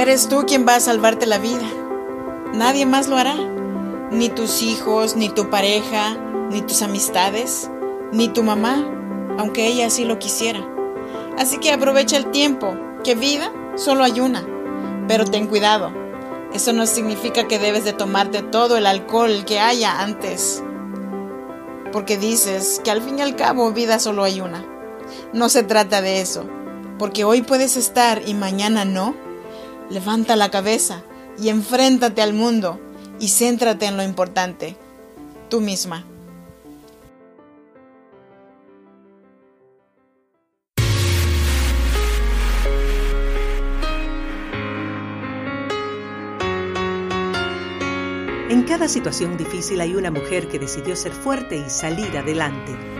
Eres tú quien va a salvarte la vida. Nadie más lo hará. Ni tus hijos, ni tu pareja, ni tus amistades, ni tu mamá, aunque ella así lo quisiera. Así que aprovecha el tiempo, que vida solo hay una. Pero ten cuidado, eso no significa que debes de tomarte todo el alcohol que haya antes. Porque dices que al fin y al cabo vida solo hay una. No se trata de eso, porque hoy puedes estar y mañana no. Levanta la cabeza y enfréntate al mundo y céntrate en lo importante, tú misma. En cada situación difícil hay una mujer que decidió ser fuerte y salir adelante.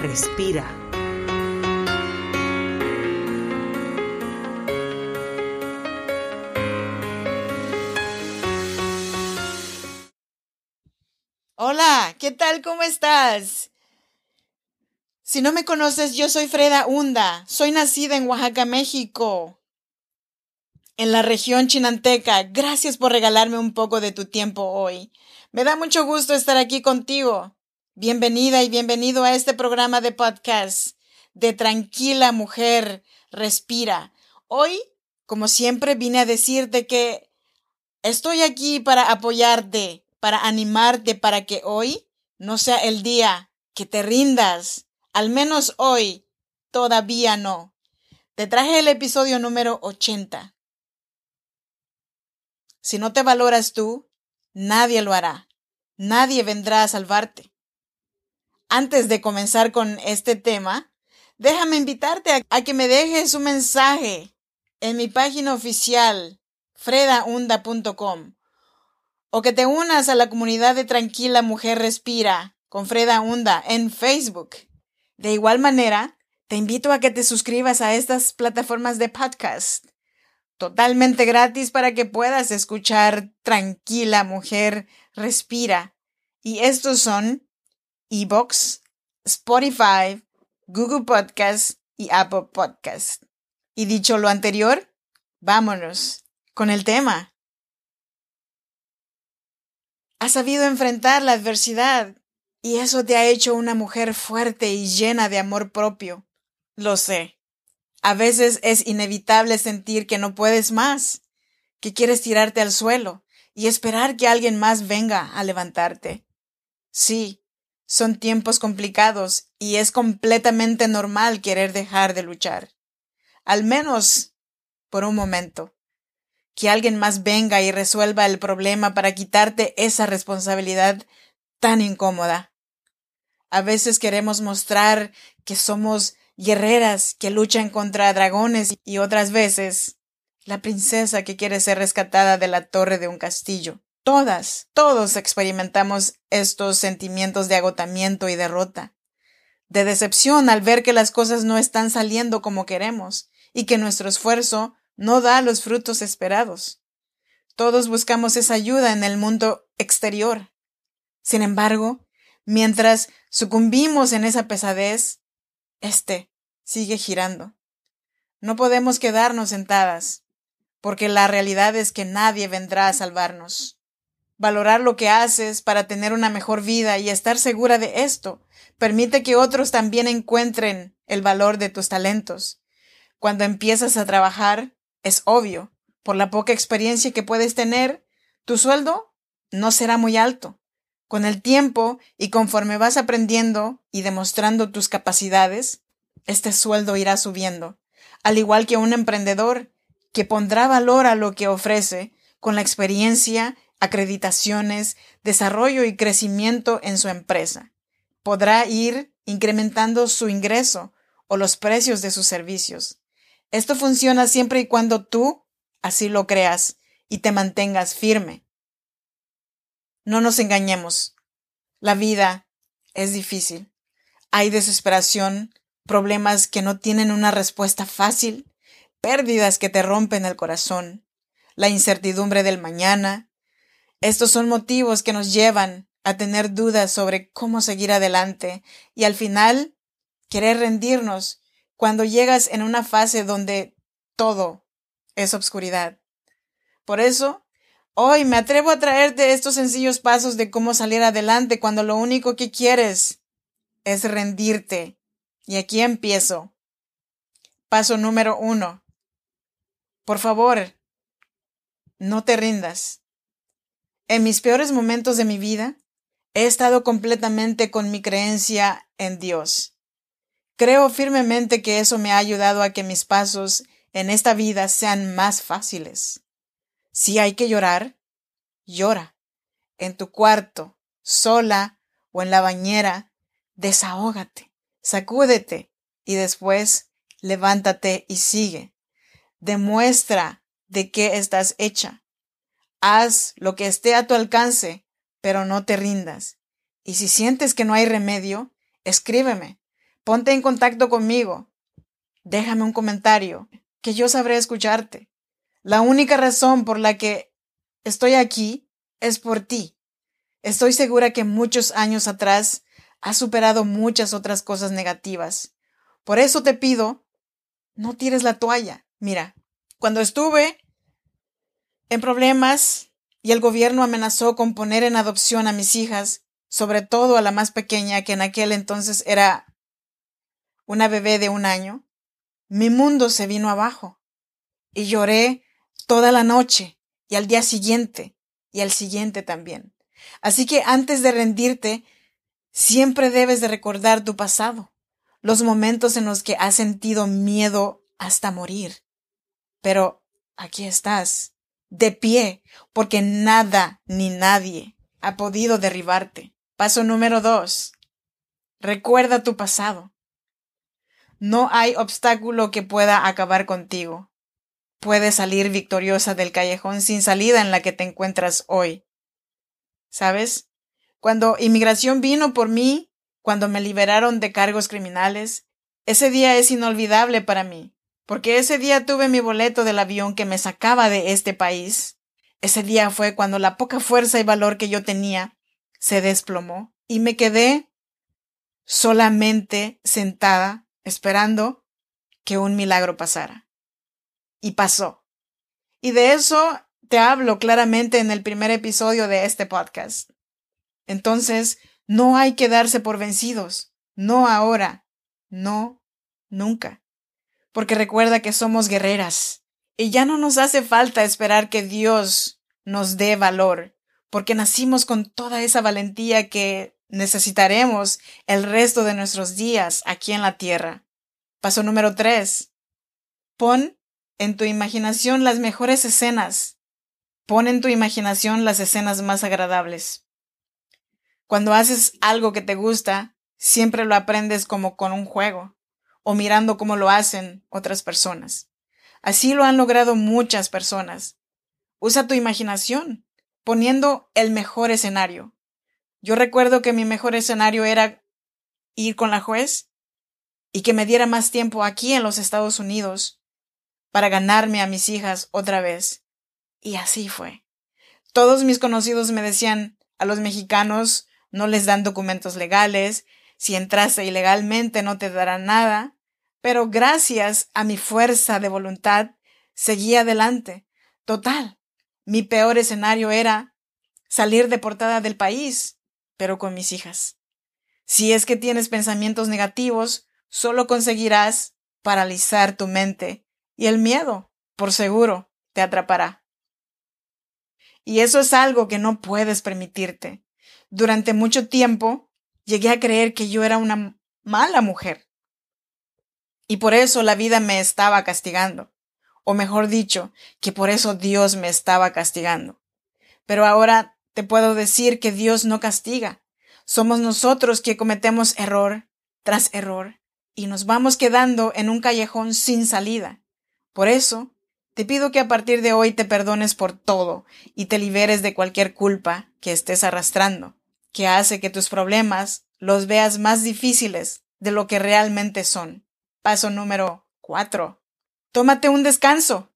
respira. Hola, ¿qué tal? ¿Cómo estás? Si no me conoces, yo soy Freda Hunda. Soy nacida en Oaxaca, México en la región chinanteca. Gracias por regalarme un poco de tu tiempo hoy. Me da mucho gusto estar aquí contigo. Bienvenida y bienvenido a este programa de podcast de Tranquila Mujer, Respira. Hoy, como siempre, vine a decirte que estoy aquí para apoyarte, para animarte, para que hoy no sea el día que te rindas. Al menos hoy, todavía no. Te traje el episodio número 80. Si no te valoras tú, nadie lo hará. Nadie vendrá a salvarte. Antes de comenzar con este tema, déjame invitarte a, que me dejes un mensaje en mi página oficial fredaunda.com o que te unas a la comunidad de Tranquila Mujer Respira con Freda Hunda en Facebook. De igual manera, te invito a que te suscribas a estas plataformas de podcast totalmente gratis para que puedas escuchar tranquila mujer, respira. Y estos son Ebox, Spotify, Google Podcast y Apple Podcast. Y dicho lo anterior, vámonos con el tema. Has sabido enfrentar la adversidad y eso te ha hecho una mujer fuerte y llena de amor propio. Lo sé. A veces es inevitable sentir que no puedes más, que quieres tirarte al suelo y esperar que alguien más venga a levantarte. Sí, son tiempos complicados y es completamente normal querer dejar de luchar. Al menos por un momento. Que alguien más venga y resuelva el problema para quitarte esa responsabilidad tan incómoda. A veces queremos mostrar que somos guerreras que luchan contra dragones y otras veces la princesa que quiere ser rescatada de la torre de un castillo. Todas, todos experimentamos estos sentimientos de agotamiento y derrota, de decepción al ver que las cosas no están saliendo como queremos y que nuestro esfuerzo no da los frutos esperados. Todos buscamos esa ayuda en el mundo exterior. Sin embargo, mientras sucumbimos en esa pesadez, este sigue girando. No podemos quedarnos sentadas, porque la realidad es que nadie vendrá a salvarnos. Valorar lo que haces para tener una mejor vida y estar segura de esto permite que otros también encuentren el valor de tus talentos. Cuando empiezas a trabajar, es obvio, por la poca experiencia que puedes tener, tu sueldo no será muy alto. Con el tiempo y conforme vas aprendiendo y demostrando tus capacidades, este sueldo irá subiendo, al igual que un emprendedor que pondrá valor a lo que ofrece con la experiencia, acreditaciones, desarrollo y crecimiento en su empresa. Podrá ir incrementando su ingreso o los precios de sus servicios. Esto funciona siempre y cuando tú así lo creas y te mantengas firme. No nos engañemos. La vida es difícil. Hay desesperación, problemas que no tienen una respuesta fácil, pérdidas que te rompen el corazón, la incertidumbre del mañana. Estos son motivos que nos llevan a tener dudas sobre cómo seguir adelante y al final querer rendirnos cuando llegas en una fase donde todo es obscuridad. Por eso, hoy me atrevo a traerte estos sencillos pasos de cómo salir adelante cuando lo único que quieres es rendirte. Y aquí empiezo. Paso número uno. Por favor, no te rindas. En mis peores momentos de mi vida, he estado completamente con mi creencia en Dios. Creo firmemente que eso me ha ayudado a que mis pasos en esta vida sean más fáciles. Si hay que llorar, llora. En tu cuarto, sola o en la bañera, desahógate, sacúdete y después levántate y sigue. Demuestra de qué estás hecha. Haz lo que esté a tu alcance, pero no te rindas. Y si sientes que no hay remedio, escríbeme. Ponte en contacto conmigo. Déjame un comentario, que yo sabré escucharte. La única razón por la que estoy aquí es por ti. Estoy segura que muchos años atrás has superado muchas otras cosas negativas. Por eso te pido, no tires la toalla. Mira, cuando estuve en problemas y el gobierno amenazó con poner en adopción a mis hijas, sobre todo a la más pequeña, que en aquel entonces era una bebé de un año, mi mundo se vino abajo y lloré toda la noche y al día siguiente y al siguiente también. Así que antes de rendirte, siempre debes de recordar tu pasado, los momentos en los que has sentido miedo hasta morir. Pero aquí estás, de pie, porque nada ni nadie ha podido derribarte. Paso número dos. Recuerda tu pasado. No hay obstáculo que pueda acabar contigo. Puedes salir victoriosa del callejón sin salida en la que te encuentras hoy. ¿Sabes? Cuando inmigración vino por mí, cuando me liberaron de cargos criminales, ese día es inolvidable para mí, porque ese día tuve mi boleto del avión que me sacaba de este país. Ese día fue cuando la poca fuerza y valor que yo tenía se desplomó y me quedé solamente sentada esperando que un milagro pasara. Y pasó. Y de eso te hablo claramente en el primer episodio de este podcast. Entonces, no hay que darse por vencidos. No ahora. No, nunca. Porque recuerda que somos guerreras. Y ya no nos hace falta esperar que Dios nos dé valor, porque nacimos con toda esa valentía que necesitaremos el resto de nuestros días aquí en la tierra. Paso número tres. Pon en tu imaginación las mejores escenas. Pon en tu imaginación las escenas más agradables. Cuando haces algo que te gusta, siempre lo aprendes como con un juego o mirando cómo lo hacen otras personas. Así lo han logrado muchas personas. Usa tu imaginación, poniendo el mejor escenario. Yo recuerdo que mi mejor escenario era ir con la juez y que me diera más tiempo aquí en los Estados Unidos para ganarme a mis hijas otra vez. Y así fue. Todos mis conocidos me decían a los mexicanos no les dan documentos legales, si entraste ilegalmente no te darán nada, pero gracias a mi fuerza de voluntad seguí adelante. Total, mi peor escenario era salir deportada del país pero con mis hijas. Si es que tienes pensamientos negativos, solo conseguirás paralizar tu mente y el miedo, por seguro, te atrapará. Y eso es algo que no puedes permitirte. Durante mucho tiempo llegué a creer que yo era una mala mujer. Y por eso la vida me estaba castigando. O mejor dicho, que por eso Dios me estaba castigando. Pero ahora te puedo decir que Dios no castiga. Somos nosotros que cometemos error tras error y nos vamos quedando en un callejón sin salida. Por eso, te pido que a partir de hoy te perdones por todo y te liberes de cualquier culpa que estés arrastrando, que hace que tus problemas los veas más difíciles de lo que realmente son. Paso número 4. Tómate un descanso.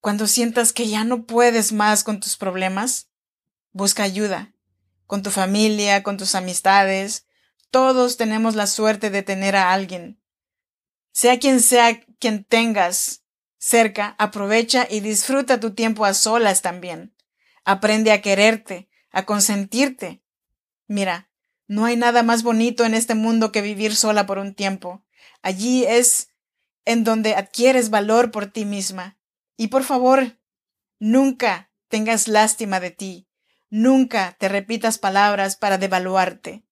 Cuando sientas que ya no puedes más con tus problemas, busca ayuda. Con tu familia, con tus amistades. Todos tenemos la suerte de tener a alguien. Sea quien sea quien tengas cerca, aprovecha y disfruta tu tiempo a solas también. Aprende a quererte, a consentirte. Mira, no hay nada más bonito en este mundo que vivir sola por un tiempo. Allí es en donde adquieres valor por ti misma. Y por favor, nunca tengas lástima de ti. Nunca te repitas palabras para devaluarte.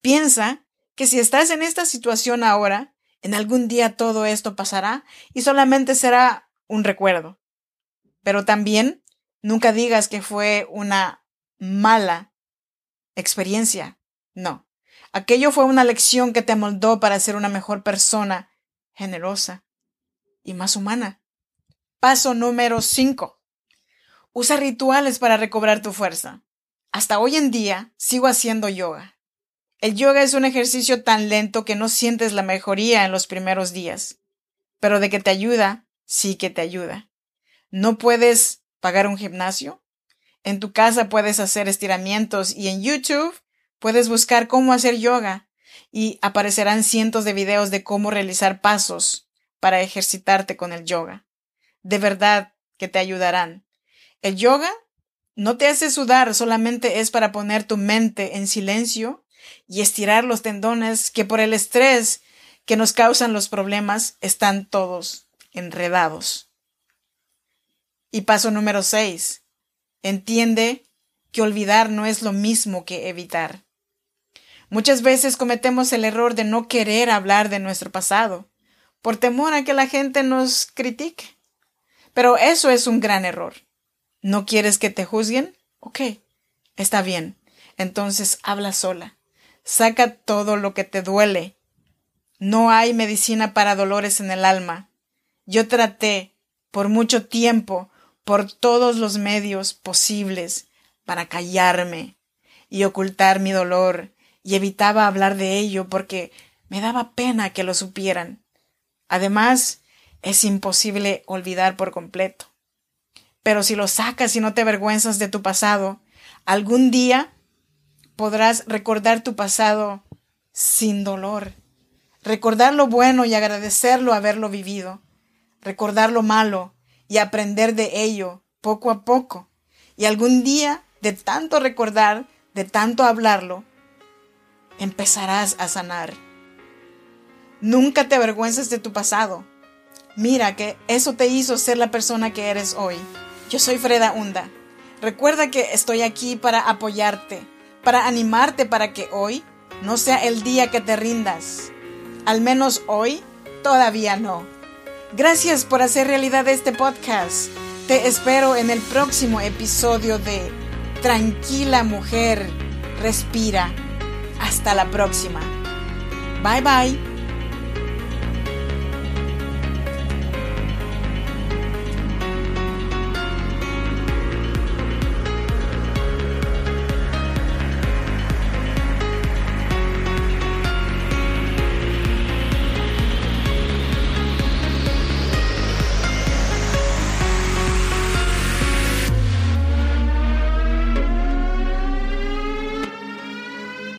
Piensa que si estás en esta situación ahora, en algún día todo esto pasará y solamente será un recuerdo. Pero también nunca digas que fue una mala experiencia. No. Aquello fue una lección que te moldó para ser una mejor persona, generosa y más humana. Paso número 5. Usa rituales para recobrar tu fuerza. Hasta hoy en día sigo haciendo yoga. El yoga es un ejercicio tan lento que no sientes la mejoría en los primeros días. Pero de que te ayuda, sí que te ayuda. ¿No puedes pagar un gimnasio? En tu casa puedes hacer estiramientos y en YouTube puedes buscar cómo hacer yoga y aparecerán cientos de videos de cómo realizar pasos para ejercitarte con el yoga. De verdad que te ayudarán. El yoga no te hace sudar, solamente es para poner tu mente en silencio y estirar los tendones que por el estrés que nos causan los problemas están todos enredados. Y paso número 6. Entiende que olvidar no es lo mismo que evitar. Muchas veces cometemos el error de no querer hablar de nuestro pasado, por temor a que la gente nos critique. Pero eso es un gran error. ¿No quieres que te juzguen? Ok, está bien. Entonces habla sola. Saca todo lo que te duele. No hay medicina para dolores en el alma. Yo traté por mucho tiempo, por todos los medios posibles, para callarme y ocultar mi dolor y evitaba hablar de ello porque me daba pena que lo supieran. Además, es imposible olvidar por completo. Pero si lo sacas y no te avergüenzas de tu pasado, algún día podrás recordar tu pasado sin dolor. Recordar lo bueno y agradecerlo haberlo vivido. Recordar lo malo y aprender de ello poco a poco. Y algún día, de tanto recordar, de tanto hablarlo, empezarás a sanar. Nunca te avergüences de tu pasado. Mira que eso te hizo ser la persona que eres hoy. Yo soy Freda Hunda. Recuerda que estoy aquí para apoyarte, para animarte para que hoy no sea el día que te rindas. Al menos hoy todavía no. Gracias por hacer realidad este podcast. Te espero en el próximo episodio de Tranquila mujer, respira. Hasta la próxima. Bye bye.